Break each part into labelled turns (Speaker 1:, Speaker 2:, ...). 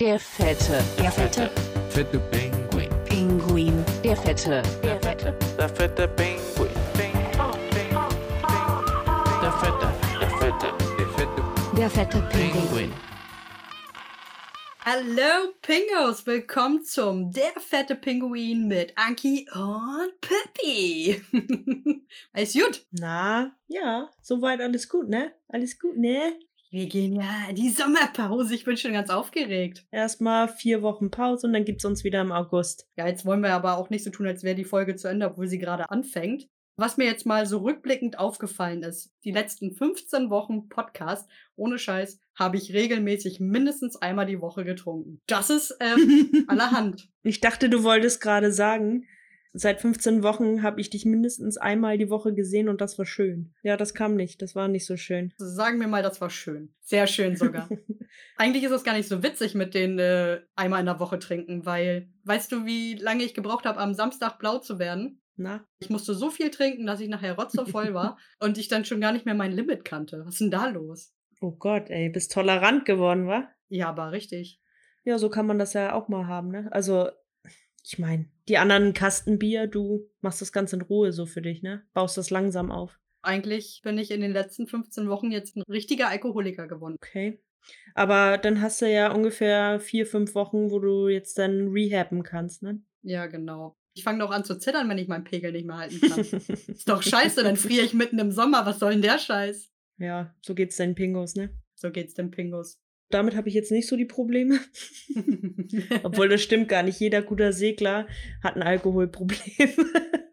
Speaker 1: Der Fette.
Speaker 2: Der fette
Speaker 3: Fette Pinguin.
Speaker 2: Pinguin.
Speaker 1: Der Fette. Der Fette.
Speaker 3: Der fette Pinguin. Der fette, der fette, der fette
Speaker 2: Der fette Pinguin.
Speaker 3: Pinguin.
Speaker 4: Hallo Pingos, willkommen zum Der fette Pinguin mit Anki und Pippi. Alles gut?
Speaker 5: Na, ja, soweit alles gut, ne? Alles gut, ne?
Speaker 4: Wir gehen ja in die Sommerpause, ich bin schon ganz aufgeregt.
Speaker 5: Erstmal vier Wochen Pause und dann gibt's uns wieder im August.
Speaker 4: Ja, jetzt wollen wir aber auch nicht so tun, als wäre die Folge zu Ende, obwohl sie gerade anfängt. Was mir jetzt mal so rückblickend aufgefallen ist, die letzten 15 Wochen Podcast, ohne Scheiß, habe ich regelmäßig mindestens einmal die Woche getrunken. Das ist ähm, allerhand.
Speaker 5: Ich dachte, du wolltest gerade sagen, seit 15 Wochen habe ich dich mindestens einmal die Woche gesehen und das war schön. Ja, das kam nicht, das war nicht so schön.
Speaker 4: Sagen wir mal, das war schön. Sehr schön sogar. Eigentlich ist es gar nicht so witzig mit den äh, einmal in der Woche trinken, weil weißt du, wie lange ich gebraucht habe, am Samstag blau zu werden?
Speaker 5: Na,
Speaker 4: Ich musste so viel trinken, dass ich nachher rotzevoll war und ich dann schon gar nicht mehr mein Limit kannte. Was ist denn da los?
Speaker 5: oh Gott, ey, bist tolerant geworden, wa?
Speaker 4: Ja, aber richtig.
Speaker 5: Ja, so kann man das ja auch mal haben, ne? Also, ich meine, die anderen Kastenbier, du machst das ganz in Ruhe so für dich, ne? Baust das langsam auf.
Speaker 4: Eigentlich bin ich in den letzten 15 Wochen jetzt ein richtiger Alkoholiker geworden.
Speaker 5: Okay. Aber dann hast du ja ungefähr vier, fünf Wochen, wo du jetzt dann rehaben kannst, ne?
Speaker 4: Ja, genau. Ich fange doch an zu zittern, wenn ich meinen Pegel nicht mehr halten kann. ist doch scheiße, dann friere ich mitten im Sommer. Was soll denn der Scheiß?
Speaker 5: ja, so geht's deinen Pingos, ne?
Speaker 4: So geht's dem Pingus.
Speaker 5: Damit habe ich jetzt nicht so die Probleme. Obwohl das stimmt gar nicht. Jeder guter Segler hat ein Alkoholproblem.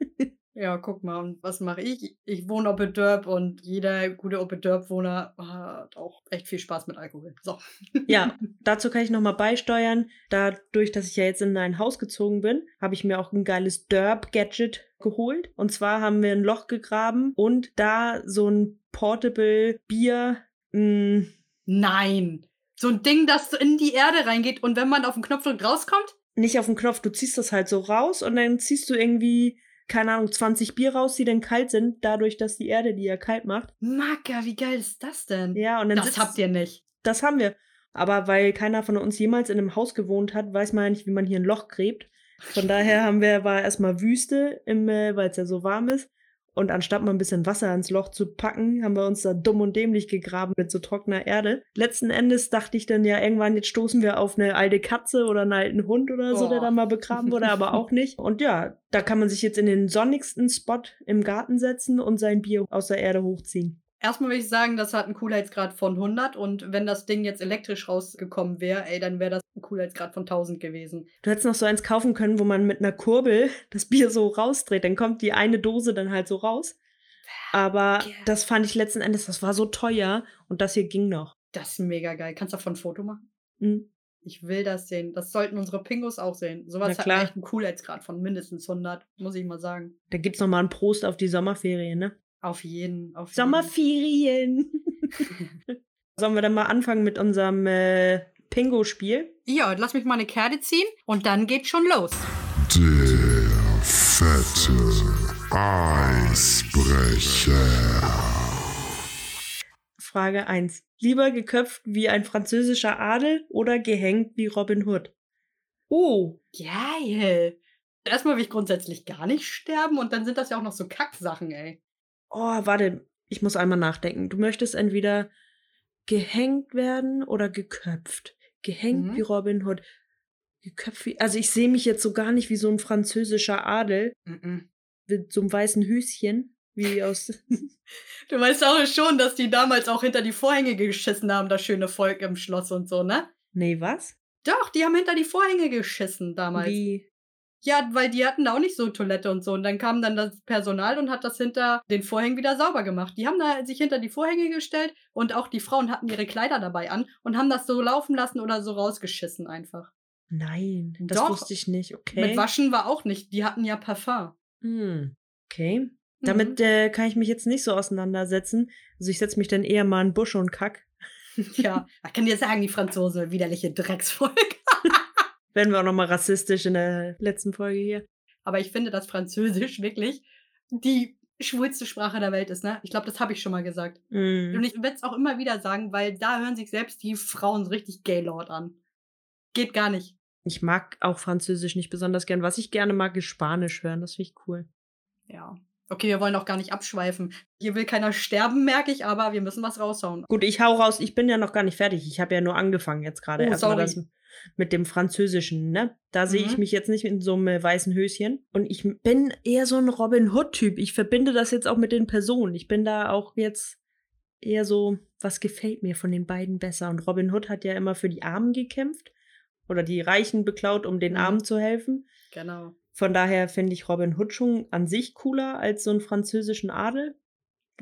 Speaker 4: Ja, guck mal, und was mache ich? Ich wohne auf Dörp und jeder gute Oppe Dörp-Wohner hat auch echt viel Spaß mit Alkohol. So.
Speaker 5: ja, dazu kann ich nochmal beisteuern. Dadurch, dass ich ja jetzt in ein Haus gezogen bin, habe ich mir auch ein geiles Derp-Gadget geholt. Und zwar haben wir ein Loch gegraben und da so ein Portable Bier. Mh,
Speaker 4: Nein. So ein Ding, das in die Erde reingeht und wenn man auf den Knopf drückt, rauskommt?
Speaker 5: nicht auf den Knopf, du ziehst das halt so raus und dann ziehst du irgendwie, keine Ahnung, 20 Bier raus, die dann kalt sind, dadurch, dass die Erde die ja kalt macht.
Speaker 4: Macker, wie geil ist das denn?
Speaker 5: Ja, und dann
Speaker 4: das
Speaker 5: sitzt-
Speaker 4: habt ihr nicht.
Speaker 5: Das haben wir. Aber weil keiner von uns jemals in einem Haus gewohnt hat, weiß man ja nicht, wie man hier ein Loch gräbt. Von daher haben wir, war erstmal Wüste, im, äh, weil es ja so warm ist. Und anstatt mal ein bisschen Wasser ins Loch zu packen, haben wir uns da dumm und dämlich gegraben mit so trockener Erde. Letzten Endes dachte ich dann ja irgendwann, jetzt stoßen wir auf eine alte Katze oder einen alten Hund oder so, der
Speaker 4: Oh.
Speaker 5: da mal begraben wurde, aber auch nicht. Und ja, da kann man sich jetzt in den sonnigsten Spot im Garten setzen und sein Bier aus der Erde hochziehen.
Speaker 4: Erstmal würde ich sagen, das hat einen Coolheitsgrad von 100 und wenn das Ding jetzt elektrisch rausgekommen wäre, ey, dann wäre das ein Coolheitsgrad von 1000 gewesen.
Speaker 5: Du hättest noch so eins kaufen können, wo man mit einer Kurbel das Bier so rausdreht. Dann kommt die eine Dose dann halt so raus. Aber
Speaker 4: Ja.
Speaker 5: das fand ich letzten Endes, das war so teuer und das hier ging noch.
Speaker 4: Das ist mega geil. Kannst du davon ein Foto machen?
Speaker 5: Hm.
Speaker 4: Ich will das sehen. Das sollten unsere Pingos auch sehen. Sowas hat echt einen Coolheitsgrad von mindestens 100, muss ich mal sagen.
Speaker 5: Da gibt's noch mal einen Prost auf die Sommerferien, ne?
Speaker 4: Auf jeden, auf jeden.
Speaker 5: Sommerferien! Sollen wir dann mal anfangen mit unserem äh, Pingo-Spiel?
Speaker 4: Ja, lass mich mal eine Karte ziehen und dann geht's schon los.
Speaker 6: Der fette Eisbrecher.
Speaker 5: Frage 1. Lieber geköpft wie ein französischer Adel oder gehängt wie Robin Hood? Oh,
Speaker 4: Geil. Erstmal will ich grundsätzlich gar nicht sterben und dann sind das ja auch noch so Kacksachen, ey.
Speaker 5: Oh, warte, ich muss einmal nachdenken. Du möchtest entweder gehängt werden oder geköpft. Gehängt
Speaker 4: Mhm.
Speaker 5: wie Robin Hood. Geköpft wie. Also ich sehe mich jetzt so gar nicht wie so ein französischer Adel
Speaker 4: Mhm.
Speaker 5: mit so einem weißen Höschen. Wie aus.
Speaker 4: Du weißt auch schon, dass die damals auch hinter die Vorhänge geschissen haben, das schöne Volk im Schloss und so, ne?
Speaker 5: nee, was?
Speaker 4: Doch, die haben hinter die Vorhänge geschissen damals.
Speaker 5: Wie?
Speaker 4: Ja, weil die hatten da auch nicht so Toilette und so. Und dann kam dann das Personal und hat das hinter den Vorhängen wieder sauber gemacht. Die haben da sich hinter die Vorhänge gestellt und auch die Frauen hatten ihre Kleider dabei an und haben das so laufen lassen oder so rausgeschissen einfach.
Speaker 5: Nein, das
Speaker 4: Doch.
Speaker 5: wusste ich nicht. Okay.
Speaker 4: Mit Waschen war auch nicht. Die hatten ja Parfum.
Speaker 5: Hm. Okay.
Speaker 4: Mhm.
Speaker 5: Damit äh, kann ich mich jetzt nicht so auseinandersetzen. Also ich setze mich dann eher mal in Busch und kack.
Speaker 4: Ja, ich kann dir sagen, die Franzose, widerliche Drecksvolk.
Speaker 5: Werden wir auch nochmal rassistisch in der letzten Folge hier.
Speaker 4: Aber ich finde, dass Französisch wirklich die schwulste Sprache der Welt ist, ne? Ich glaube, das habe ich schon mal gesagt.
Speaker 5: Mm.
Speaker 4: Und ich werde es auch immer wieder sagen, weil da hören sich selbst die Frauen so richtig Gaylord an. Geht gar nicht.
Speaker 5: Ich mag auch Französisch nicht besonders gern. Was ich gerne mag, ist Spanisch hören. Das finde ich cool.
Speaker 4: Ja. Okay, wir wollen auch gar nicht abschweifen. Hier will keiner sterben, merke ich, aber wir müssen was raushauen.
Speaker 5: Gut, ich hau raus. Ich bin ja noch gar nicht fertig. Ich habe ja nur angefangen jetzt gerade.
Speaker 4: Oh,
Speaker 5: Erstmal
Speaker 4: sorry.
Speaker 5: das mit dem Französischen, ne? Da sehe ich
Speaker 4: Mhm.
Speaker 5: mich jetzt nicht in so einem äh, weißen Höschen. Und ich bin eher so ein Robin Hood-Typ. Ich verbinde das jetzt auch mit den Personen. Ich bin da auch jetzt eher so, was gefällt mir von den beiden besser? Und Robin Hood hat ja immer für die Armen gekämpft. Oder die Reichen beklaut, um den
Speaker 4: Mhm.
Speaker 5: Armen zu helfen.
Speaker 4: Genau.
Speaker 5: Von daher finde ich Robin Hood schon an sich cooler als so einen französischen Adel.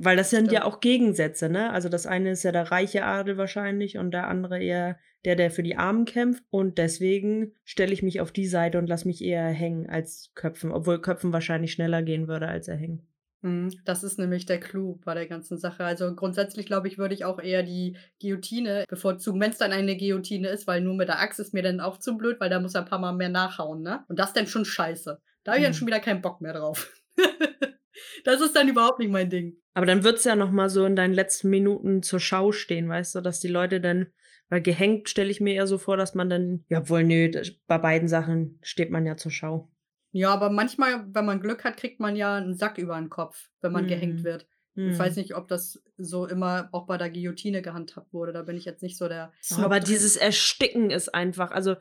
Speaker 5: Weil das sind ja auch Gegensätze, ne? Also das eine ist ja der reiche Adel wahrscheinlich und der andere eher der, der für die Armen kämpft. Und deswegen stelle ich mich auf die Seite und lasse mich eher hängen als köpfen. Obwohl köpfen wahrscheinlich schneller gehen würde als erhängen.
Speaker 4: Mhm, Das ist nämlich der Clou bei der ganzen Sache. Also grundsätzlich glaube ich, würde ich auch eher die Guillotine bevorzugen, wenn es dann eine Guillotine ist, weil nur mit der Axt ist mir dann auch zu blöd, weil da muss er ein paar Mal mehr nachhauen, ne? Und das dann schon scheiße. Da habe ich dann
Speaker 5: Mhm.
Speaker 4: schon wieder keinen Bock mehr drauf. das ist dann überhaupt nicht mein Ding.
Speaker 5: Aber dann wird's ja noch mal so in deinen letzten Minuten zur Schau stehen, weißt du, dass die Leute dann, weil gehängt stelle ich mir eher so vor, dass man dann, ja wohl nö, bei beiden Sachen steht man ja zur Schau.
Speaker 4: Ja, aber manchmal, wenn man Glück hat, kriegt man ja einen Sack über den Kopf, wenn man gehängt
Speaker 5: Mhm.
Speaker 4: wird. Ich weiß nicht, ob das so immer auch bei der Guillotine gehandhabt wurde. Da bin ich jetzt nicht so der Snob
Speaker 5: Aber
Speaker 4: drin.
Speaker 5: dieses Ersticken ist einfach, also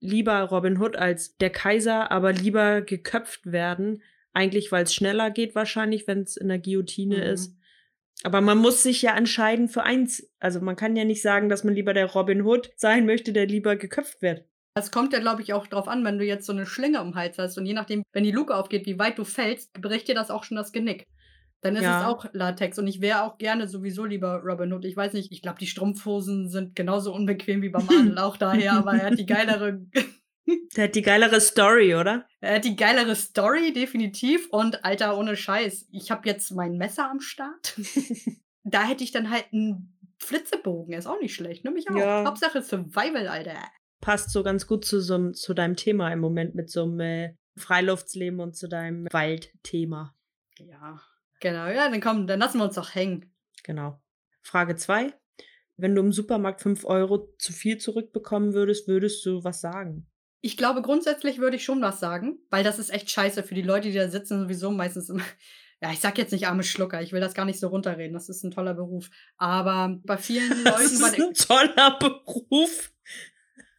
Speaker 5: lieber Robin Hood als der Kaiser, aber lieber geköpft werden. Eigentlich, weil es schneller geht wahrscheinlich, wenn es in der Guillotine
Speaker 4: Mhm.
Speaker 5: ist. Aber man muss sich ja entscheiden für eins. Also man kann ja nicht sagen, dass man lieber der Robin Hood sein möchte, der lieber geköpft wird.
Speaker 4: Es kommt ja, glaube ich, auch drauf an, wenn du jetzt so eine Schlinge um den Hals hast und je nachdem, wenn die Luke aufgeht, wie weit du fällst, bricht dir das auch schon das Genick. Dann ist
Speaker 5: Ja.
Speaker 4: es auch Latex und ich wäre auch gerne sowieso lieber Robin Hood. Ich weiß nicht, ich glaube, die Strumpfhosen sind genauso unbequem wie beim Adel auch daher, aber er hat die geilere,
Speaker 5: Der hat die geilere Story, oder?
Speaker 4: er hat die geilere Story, definitiv. Und Alter, ohne Scheiß, ich habe jetzt mein Messer am Start. da hätte ich dann halt einen Flitzebogen, ist auch nicht schlecht, nimm ich auch.
Speaker 5: Ja.
Speaker 4: Hauptsache Survival, Alter.
Speaker 5: Passt so ganz gut zu, so, zu deinem Thema im Moment mit so einem äh, Freiluftleben und zu deinem Waldthema.
Speaker 4: Ja, genau. Ja, dann komm, dann lassen wir uns doch hängen.
Speaker 5: Genau. Frage 2. Wenn du im Supermarkt 5 Euro zu viel zurückbekommen würdest, würdest du was sagen?
Speaker 4: Ich glaube, grundsätzlich würde ich schon was sagen, weil das ist echt scheiße für die Leute, die da sitzen, sowieso meistens immer. Ja, ich sag jetzt nicht arme Schlucker, ich will das gar nicht so runterreden, das ist ein toller Beruf. Aber bei vielen
Speaker 5: Das
Speaker 4: Leuten
Speaker 5: ist
Speaker 4: war der,
Speaker 5: ein toller Beruf,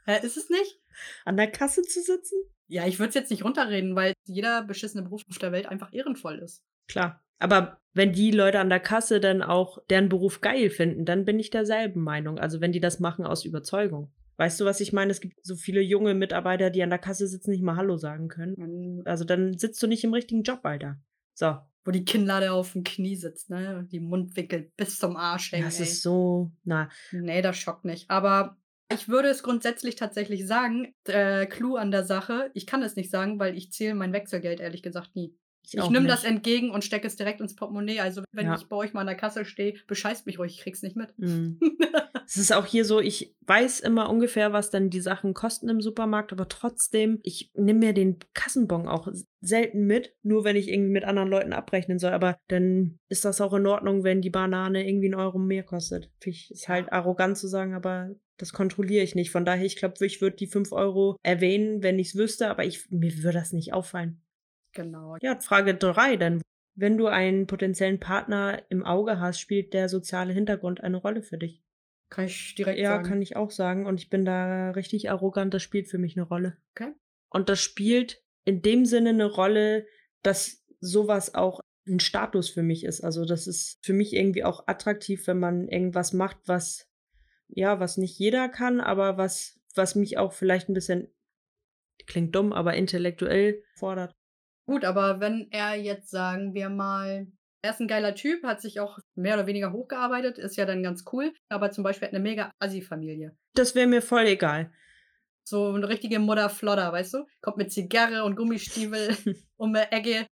Speaker 4: Hä, ist es nicht?
Speaker 5: an der Kasse zu sitzen.
Speaker 4: Ja, ich würde es jetzt nicht runterreden, weil jeder beschissene Beruf auf der Welt einfach ehrenvoll ist.
Speaker 5: Klar. Aber wenn die Leute an der Kasse dann auch deren Beruf geil finden, dann bin ich derselben Meinung. Also wenn die das machen aus Überzeugung. Weißt du, was ich meine? Es gibt so viele junge Mitarbeiter, die an der Kasse sitzen, nicht mal Hallo sagen können.
Speaker 4: Man-
Speaker 5: Also dann sitzt du nicht im richtigen Job, Alter. So.
Speaker 4: Wo die Kinnlade auf dem Knie sitzt, ne? Die Mundwinkel bis zum Arsch hängen.
Speaker 5: Das
Speaker 4: ey.
Speaker 5: ist so, na,
Speaker 4: Nee, das schockt nicht. Aber ich würde es grundsätzlich tatsächlich sagen, äh, Clou an der Sache, ich kann es nicht sagen, weil ich zähle mein Wechselgeld ehrlich gesagt nie. Ich,
Speaker 5: auch
Speaker 4: nehme das entgegen und stecke es direkt ins Portemonnaie. Also wenn
Speaker 5: Ja.
Speaker 4: ich bei euch mal an der Kasse stehe, bescheißt mich ruhig, ich krieg's nicht mit.
Speaker 5: Mm. Es ist auch hier so, ich weiß immer ungefähr, was dann die Sachen kosten im Supermarkt, aber trotzdem, ich nehme mir den Kassenbon auch selten mit, nur wenn ich irgendwie mit anderen Leuten abrechnen soll. Aber dann ist das auch in Ordnung, wenn die Banane irgendwie einen Euro mehr kostet. Ich, ist halt arrogant zu sagen, aber das kontrolliere ich nicht. Von daher, ich glaube, ich würde die 5 Euro erwähnen, wenn ich es wüsste, aber ich, mir würde das nicht auffallen.
Speaker 4: Genau.
Speaker 5: Ja, Frage drei dann. Wenn du einen potenziellen Partner im Auge hast, spielt der soziale Hintergrund eine Rolle für dich?
Speaker 4: Kann ich direkt
Speaker 5: Ja,
Speaker 4: sagen.
Speaker 5: kann ich auch sagen. Und ich bin da richtig arrogant. Das spielt für mich eine Rolle.
Speaker 4: Okay.
Speaker 5: Und das spielt in dem Sinne eine Rolle, dass sowas auch ein Status für mich ist. Also das ist für mich irgendwie auch attraktiv, wenn man irgendwas macht, was ja, was nicht jeder kann, aber was was mich auch vielleicht ein bisschen klingt dumm, aber intellektuell fordert.
Speaker 4: Gut, aber wenn er jetzt, sagen wir mal, er ist ein geiler Typ, hat sich auch mehr oder weniger hochgearbeitet, ist ja dann ganz cool, aber zum Beispiel hat eine mega Assi-Familie.
Speaker 5: Das wäre mir voll egal.
Speaker 4: So eine richtige Mutter-Flodder, weißt du? Kommt mit Zigarre und Gummistiefel um die Ecke.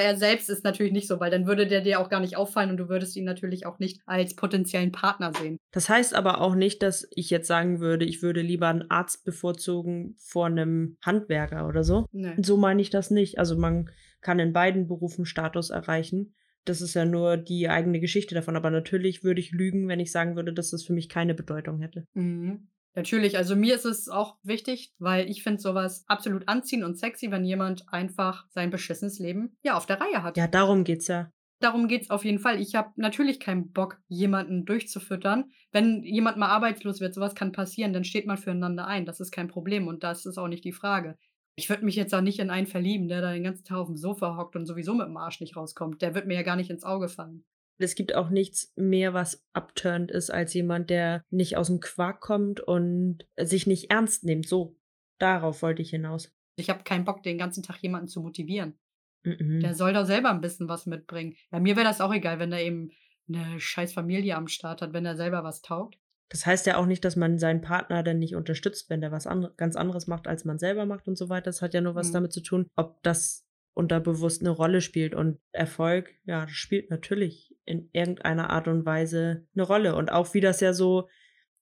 Speaker 4: Er selbst ist natürlich nicht so, weil dann würde der dir auch gar nicht auffallen und du würdest ihn natürlich auch nicht als potenziellen Partner sehen.
Speaker 5: Das heißt aber auch nicht, dass ich jetzt sagen würde, ich würde lieber einen Arzt bevorzugen vor einem Handwerker oder so.
Speaker 4: Nee.
Speaker 5: So meine ich das nicht. Also man kann in beiden Berufen Status erreichen. Das ist ja nur die eigene Geschichte davon. Aber natürlich würde ich lügen, wenn ich sagen würde, dass das für mich keine Bedeutung hätte.
Speaker 4: Mhm. Natürlich, also mir ist es auch wichtig, weil ich finde sowas absolut anziehend und sexy, wenn jemand einfach sein beschissenes Leben ja auf der Reihe hat.
Speaker 5: Ja, darum geht's ja.
Speaker 4: Darum geht's auf jeden Fall. Ich habe natürlich keinen Bock, jemanden durchzufüttern. Wenn jemand mal arbeitslos wird, sowas kann passieren, dann steht man füreinander ein. Das ist kein Problem und das ist auch nicht die Frage. Ich würde mich jetzt auch nicht in einen verlieben, der da den ganzen Tag auf dem Sofa hockt und sowieso mit dem Arsch nicht rauskommt. Der wird mir ja gar nicht ins Auge fallen.
Speaker 5: Es gibt auch nichts mehr, was abturnt ist, als jemand, der nicht aus dem Quark kommt und sich nicht ernst nimmt. So, darauf wollte ich hinaus.
Speaker 4: Ich habe keinen Bock, den ganzen Tag jemanden zu motivieren.
Speaker 5: Mhm.
Speaker 4: Der soll doch selber ein bisschen was mitbringen. Ja, mir wäre das auch egal, wenn er eben eine scheiß Familie am Start hat, wenn er selber was taugt.
Speaker 5: Das heißt ja auch nicht, dass man seinen Partner dann nicht unterstützt, wenn der was andre ganz anderes macht, als man selber macht und so weiter. Das hat ja nur was
Speaker 4: Mhm.
Speaker 5: damit zu tun, ob das unterbewusst eine Rolle spielt. Und Erfolg, ja, spielt natürlich in irgendeiner Art und Weise eine Rolle. Und auch wie das ja so,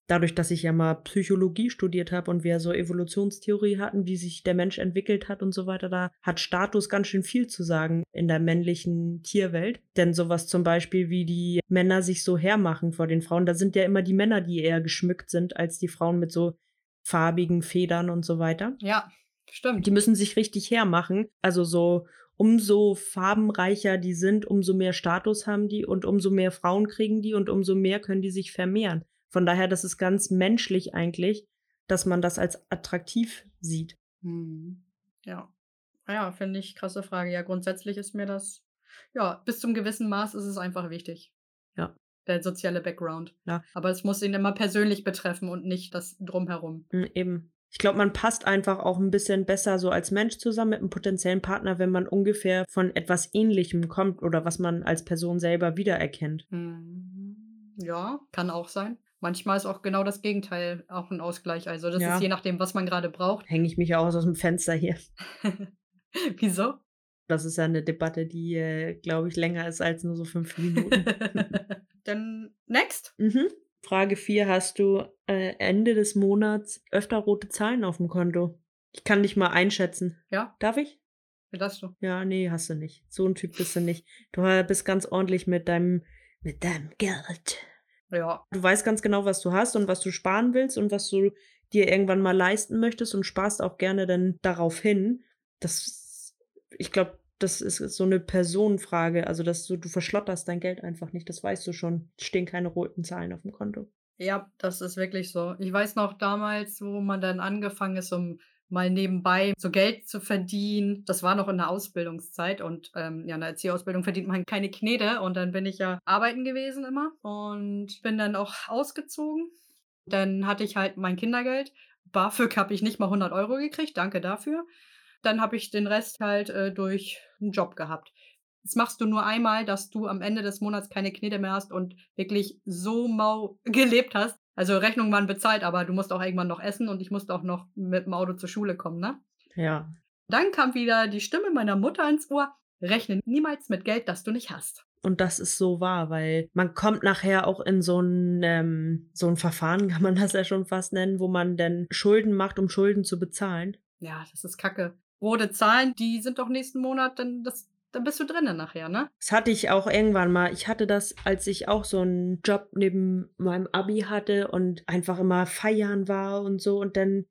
Speaker 5: dadurch, dass ich ja mal Psychologie studiert habe und wir so Evolutionstheorie hatten, wie sich der Mensch entwickelt hat und so weiter, da hat Status ganz schön viel zu sagen in der männlichen Tierwelt. Denn sowas zum Beispiel, wie die Männer sich so hermachen vor den Frauen, da sind ja immer die Männer, die eher geschmückt sind, als die Frauen mit so farbigen Federn und so weiter.
Speaker 4: Ja, stimmt.
Speaker 5: Die müssen sich richtig hermachen. Also so umso farbenreicher die sind, umso mehr Status haben die und umso mehr Frauen kriegen die und umso mehr können die sich vermehren. Von daher, das ist ganz menschlich eigentlich, dass man das als attraktiv sieht.
Speaker 4: Mhm. Ja. Ja, finde ich krasse Frage. Ja, grundsätzlich ist mir das, ja, bis zum gewissen Maß ist es einfach wichtig.
Speaker 5: Ja.
Speaker 4: Der soziale Background.
Speaker 5: Ja.
Speaker 4: Aber es muss ihn immer persönlich betreffen und nicht das Drumherum.
Speaker 5: Mm, Eben. Ich glaube, man passt einfach auch ein bisschen besser so als Mensch zusammen mit einem potenziellen Partner, wenn man ungefähr von etwas Ähnlichem kommt oder was man als Person selber wiedererkennt.
Speaker 4: Mhm. Ja, kann auch sein. Manchmal ist auch genau das Gegenteil auch ein Ausgleich. Also das
Speaker 5: Ja.
Speaker 4: ist je nachdem, was man gerade braucht.
Speaker 5: Hänge ich mich auch aus dem Fenster hier.
Speaker 4: Wieso?
Speaker 5: Das ist ja eine Debatte, die, äh, glaube ich, länger ist als nur so fünf Minuten.
Speaker 4: Dann next.
Speaker 5: mhm. Frage 4. Hast du äh, Ende des Monats öfter rote Zahlen auf dem Konto? Ich kann dich mal einschätzen.
Speaker 4: Ja,
Speaker 5: Darf ich?
Speaker 4: wie das du?
Speaker 5: Ja, nee, hast du nicht. So ein Typ bist du nicht. Du äh, bist ganz ordentlich mit deinem, mit deinem Geld.
Speaker 4: Ja.
Speaker 5: Du weißt ganz genau, was du hast und was du sparen willst und was du dir irgendwann mal leisten möchtest und sparst auch gerne dann darauf hin. Das, ich glaube, das ist so eine Personenfrage. Also, dass du, du verschlotterst dein Geld einfach nicht. Das weißt du schon. Es stehen keine roten Zahlen auf dem Konto.
Speaker 4: Ja, das ist wirklich so. Ich weiß noch damals, wo man dann angefangen ist, um mal nebenbei so Geld zu verdienen. Das war noch in der Ausbildungszeit und ähm, ja, in der Erzieherausbildung verdient man keine Knete und dann bin ich ja arbeiten gewesen immer und bin dann auch ausgezogen. Dann hatte ich halt mein Kindergeld. BAföG habe ich nicht mal 100 Euro gekriegt, danke dafür. Dann habe ich den Rest halt äh, durch einen Job gehabt. Das machst du nur einmal, dass du am Ende des Monats keine Knete mehr hast und wirklich so mau gelebt hast. Also Rechnungen waren bezahlt, aber du musst auch irgendwann noch essen und ich musste auch noch mit dem Auto zur Schule kommen, ne?
Speaker 5: Ja.
Speaker 4: Dann kam wieder die Stimme meiner Mutter ins Ohr. Rechne niemals mit Geld, das du nicht hast.
Speaker 5: Und das ist so wahr, weil man kommt nachher auch in so ein, ähm, so ein Verfahren, kann man das ja schon fast nennen, wo man dann Schulden macht, um Schulden zu bezahlen.
Speaker 4: Ja, das ist kacke. Rote Zahlen, die sind doch nächsten Monat, dann, das, dann bist du drinnen nachher, ne?
Speaker 5: Das hatte ich auch irgendwann mal. Ich hatte das, als ich auch so einen Job neben meinem Abi hatte und einfach immer feiern war und so. Und dann,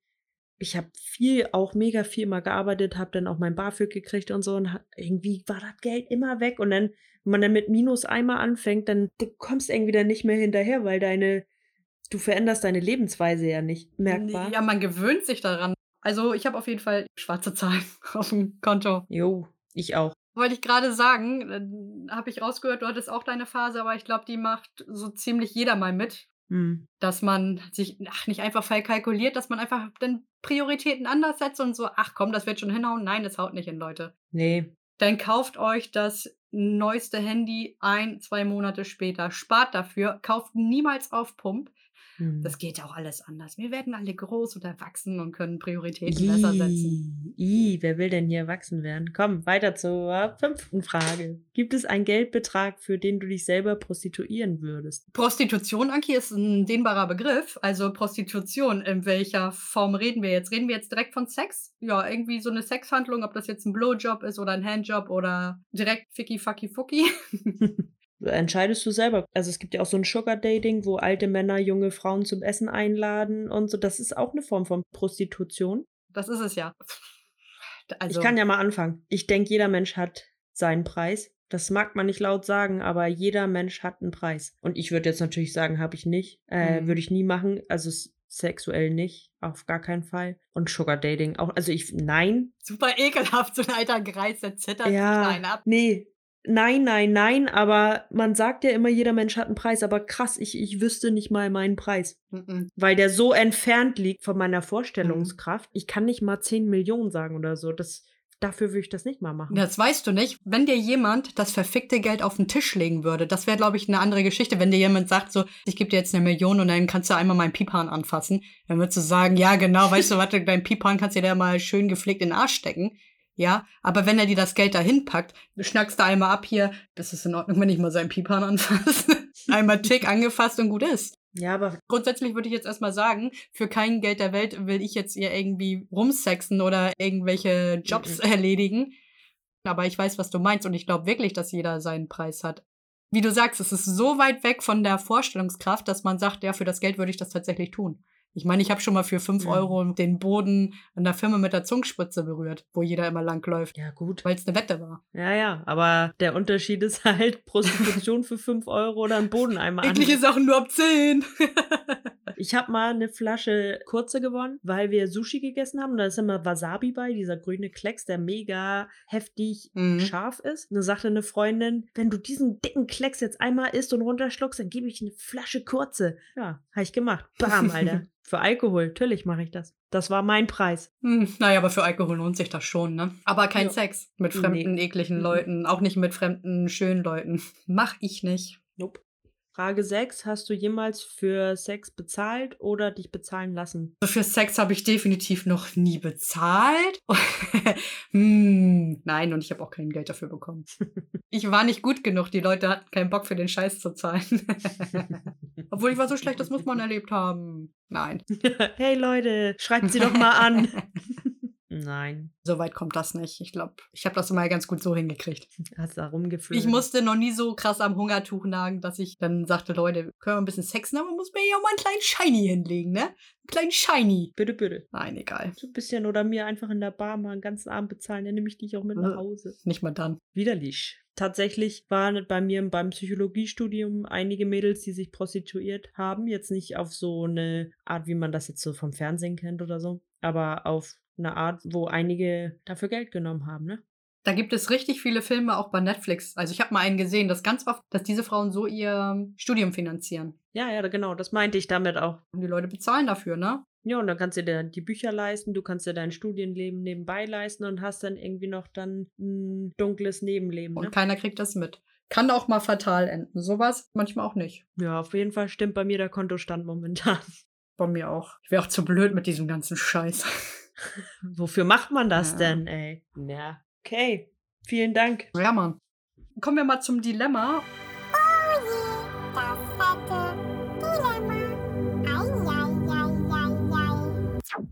Speaker 5: ich habe viel, auch mega viel mal gearbeitet, habe dann auch mein BAföG gekriegt und so. Und irgendwie war das Geld immer weg. Und dann, wenn man dann mit Minus einmal anfängt, dann du kommst irgendwie dann nicht mehr hinterher, weil deine, du veränderst deine Lebensweise ja nicht merkbar.
Speaker 4: Ja, man gewöhnt sich daran. Also ich habe auf jeden Fall schwarze Zahlen auf dem Konto.
Speaker 5: Jo, ich auch.
Speaker 4: Wollte ich gerade sagen, habe ich rausgehört, du hattest auch deine Phase, aber ich glaube, die macht so ziemlich jeder mal mit,
Speaker 5: Hm.
Speaker 4: dass man sich ach, nicht einfach verkalkuliert, dass man einfach dann Prioritäten anders setzt und so, ach komm, das wird schon hinhauen. Nein, das haut nicht hin, Leute.
Speaker 5: Nee.
Speaker 4: Dann kauft euch das neueste Handy ein, zwei Monate später. Spart dafür, kauft niemals auf Pump. Das geht ja auch alles anders. Wir werden alle groß und erwachsen und können Prioritäten besser setzen.
Speaker 5: Ih, wer will denn hier erwachsen werden? Komm, weiter zur fünften Frage. Gibt es einen Geldbetrag, für den du dich selber prostituieren würdest?
Speaker 4: Prostitution, Anki, ist ein dehnbarer Begriff. Also Prostitution, in welcher Form reden wir jetzt? Reden wir jetzt direkt von Sex? Ja, irgendwie so eine Sexhandlung, ob das jetzt ein Blowjob ist oder ein Handjob oder direkt Ficky Fucky Fucky.
Speaker 5: Entscheidest du selber. Also es gibt ja auch so ein Sugar-Dating, wo alte Männer junge Frauen zum Essen einladen und so. Das ist auch eine Form von Prostitution.
Speaker 4: Das ist es ja. Also,
Speaker 5: Ich kann ja mal anfangen. Ich denke, jeder Mensch hat seinen Preis. Das mag man nicht laut sagen, aber jeder Mensch hat einen Preis. Und ich würde jetzt natürlich sagen, habe ich nicht. Äh,
Speaker 4: Mhm.
Speaker 5: Würde ich nie machen. Also sexuell nicht. Auf gar keinen Fall. Und Sugar Dating auch. Also ich, nein.
Speaker 4: super ekelhaft, so ein alter Greis, der zittert
Speaker 5: Ja.
Speaker 4: ab.
Speaker 5: Nee. Nein, nein, nein. Aber man sagt ja immer, jeder Mensch hat einen Preis. Aber krass, ich, ich wüsste nicht mal meinen Preis.
Speaker 4: Mhm.
Speaker 5: Weil der so entfernt liegt von meiner Vorstellungskraft. Ich kann nicht mal 10 Millionen sagen oder so. Das, dafür würde ich das nicht mal machen.
Speaker 4: Das weißt du nicht. Wenn dir jemand das verfickte Geld auf den Tisch legen würde, das wäre, glaube ich, eine andere Geschichte. Wenn dir jemand sagt, so, ich gebe dir jetzt eine Million und dann kannst du einmal meinen Piephahn anfassen, dann würdest du sagen, ja, genau, weißt du, warte, dein Piephahn kannst du dir mal schön gepflegt in den Arsch stecken. Ja, aber wenn er dir das Geld dahin packt, du schnackst da einmal ab hier, das ist in Ordnung, wenn ich mal seinen Piephahn anfasse. einmal tick angefasst und gut ist.
Speaker 5: Ja, aber
Speaker 4: Grundsätzlich würde ich jetzt erstmal sagen, für kein Geld der Welt will ich jetzt ihr irgendwie rumsexen oder irgendwelche Jobs erledigen. Aber ich weiß, was du meinst und ich glaube wirklich, dass jeder seinen Preis hat. Wie du sagst, es ist so weit weg von der Vorstellungskraft, dass man sagt, ja, für das Geld würde ich das tatsächlich tun. Ich meine, ich habe schon mal für fünf
Speaker 5: Mhm.
Speaker 4: Euro den Boden in der Firma mit der Zungenspitze berührt, wo jeder immer lang läuft,
Speaker 5: ja gut.
Speaker 4: weil es eine Wette war.
Speaker 5: Ja, ja, aber der Unterschied ist halt Prostitution für 5 Euro oder einen Bodeneimer an.
Speaker 4: Eklige Sachen nur ab 10.
Speaker 5: Ich habe mal eine Flasche kurze gewonnen, weil wir Sushi gegessen haben. Da ist immer Wasabi bei, dieser grüne Klecks, der mega heftig
Speaker 4: Mhm.
Speaker 5: scharf ist. Und da sagte eine Freundin, wenn du diesen dicken Klecks jetzt einmal isst und runterschluckst, dann gebe ich eine Flasche kurze. Ja, habe ich gemacht. Bam, Alter. Für Alkohol, natürlich mache ich das. Das war mein Preis.
Speaker 4: Hm, naja, aber für Alkohol lohnt sich das schon, ne? Aber kein
Speaker 5: Ja.
Speaker 4: Sex mit fremden,
Speaker 5: Nee.
Speaker 4: ekligen
Speaker 5: Mhm.
Speaker 4: Leuten. Auch nicht mit fremden, schönen Leuten. Mach ich nicht.
Speaker 5: Nope. Frage 6. Hast du jemals für Sex bezahlt oder dich bezahlen lassen?
Speaker 4: Also Für Sex habe ich definitiv noch nie bezahlt. hm, nein, und ich habe auch kein Geld dafür bekommen. Ich war nicht gut genug. Die Leute hatten keinen Bock für den Scheiß zu zahlen. Obwohl ich war so schlecht, das muss man erlebt haben. Nein.
Speaker 5: hey Leute, schreibt sie doch mal an. Nein,
Speaker 4: So weit kommt das nicht. Ich glaube, ich habe das immer ganz gut so hingekriegt.
Speaker 5: hast da rumgeflogen.
Speaker 4: Ich musste noch nie so krass am Hungertuch nagen, dass ich dann sagte, Leute, können wir ein bisschen sexen, aber man muss mir ja auch mal einen kleinen Shiny hinlegen, ne? Einen kleinen Shiny.
Speaker 5: Bitte, bitte.
Speaker 4: Nein, egal.
Speaker 5: So ein bisschen oder mir einfach in der Bar mal einen ganzen Abend bezahlen, dann nehme ich dich auch mit nach
Speaker 4: Äh.
Speaker 5: Hause.
Speaker 4: Nicht mal dann.
Speaker 5: Widerlich. Tatsächlich waren bei mir beim Psychologiestudium einige Mädels, die sich prostituiert haben. Jetzt nicht auf so eine Art, wie man das jetzt so vom Fernsehen kennt oder so, aber auf eine Art, wo einige dafür Geld genommen haben, ne?
Speaker 4: Da gibt es richtig viele Filme auch bei Netflix. Also ich habe mal einen gesehen, dass ganz oft, dass diese Frauen so ihr Studium finanzieren.
Speaker 5: Ja, ja, genau, das meinte ich damit auch.
Speaker 4: Und die Leute bezahlen dafür, ne?
Speaker 5: Ja, und dann kannst du dir die Bücher leisten, du kannst dir dein Studienleben nebenbei leisten und hast dann irgendwie noch dann ein dunkles Nebenleben.
Speaker 4: Und
Speaker 5: Ne?
Speaker 4: keiner kriegt das mit. Kann auch mal fatal enden. Sowas manchmal auch nicht.
Speaker 5: Ja, auf jeden Fall stimmt bei mir der Kontostand momentan.
Speaker 4: Bei mir auch. Ich wäre auch zu blöd mit diesem ganzen Scheiß.
Speaker 5: Wofür macht man das
Speaker 4: Ja.
Speaker 5: denn, ey? Ja. Okay, vielen Dank.
Speaker 4: Ja, Mann. Kommen wir mal zum Dilemma.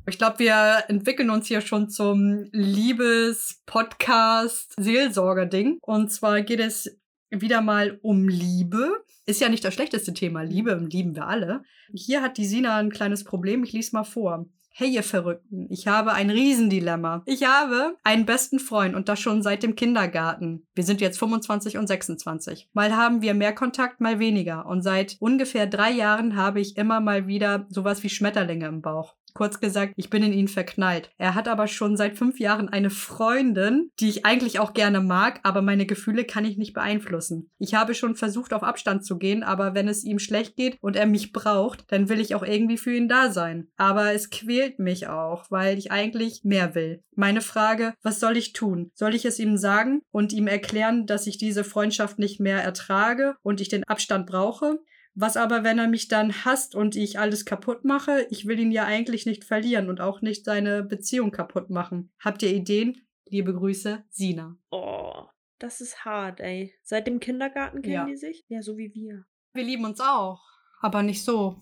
Speaker 4: Ich glaube, wir entwickeln uns hier schon zum Liebes-Podcast-Seelsorger-Ding. Und zwar geht es wieder mal um Liebe. Ist ja nicht das schlechteste Thema. Liebe lieben wir alle. Hier hat die Sina ein kleines Problem. Ich lese mal vor. Hey, ihr Verrückten, ich habe ein Riesendilemma. Ich habe einen besten Freund und das schon seit dem Kindergarten. Wir sind jetzt 25 und 26. Mal haben wir mehr Kontakt, mal weniger. Und seit ungefähr drei Jahren habe ich immer mal wieder sowas wie Schmetterlinge im Bauch. Kurz gesagt, ich bin in ihn verknallt. Er hat aber schon seit fünf Jahren eine Freundin, die ich eigentlich auch gerne mag, aber meine Gefühle kann ich nicht beeinflussen. Ich habe schon versucht, auf Abstand zu gehen, aber wenn es ihm schlecht geht und er mich braucht, dann will ich auch irgendwie für ihn da sein. Aber es quält mich auch, weil ich eigentlich mehr will. Meine Frage, was soll ich tun? Soll ich es ihm sagen und ihm erklären, dass ich diese Freundschaft nicht mehr ertrage und ich den Abstand brauche? Was aber, wenn er mich dann hasst und ich alles kaputt mache? Ich will ihn ja eigentlich nicht verlieren und auch nicht seine Beziehung kaputt machen. Habt ihr Ideen? Liebe Grüße, Sina.
Speaker 5: Oh, das ist hart, ey. Seit dem Kindergarten kennen
Speaker 4: Ja.
Speaker 5: die sich? Ja, so wie wir.
Speaker 4: Wir lieben uns auch, aber nicht so.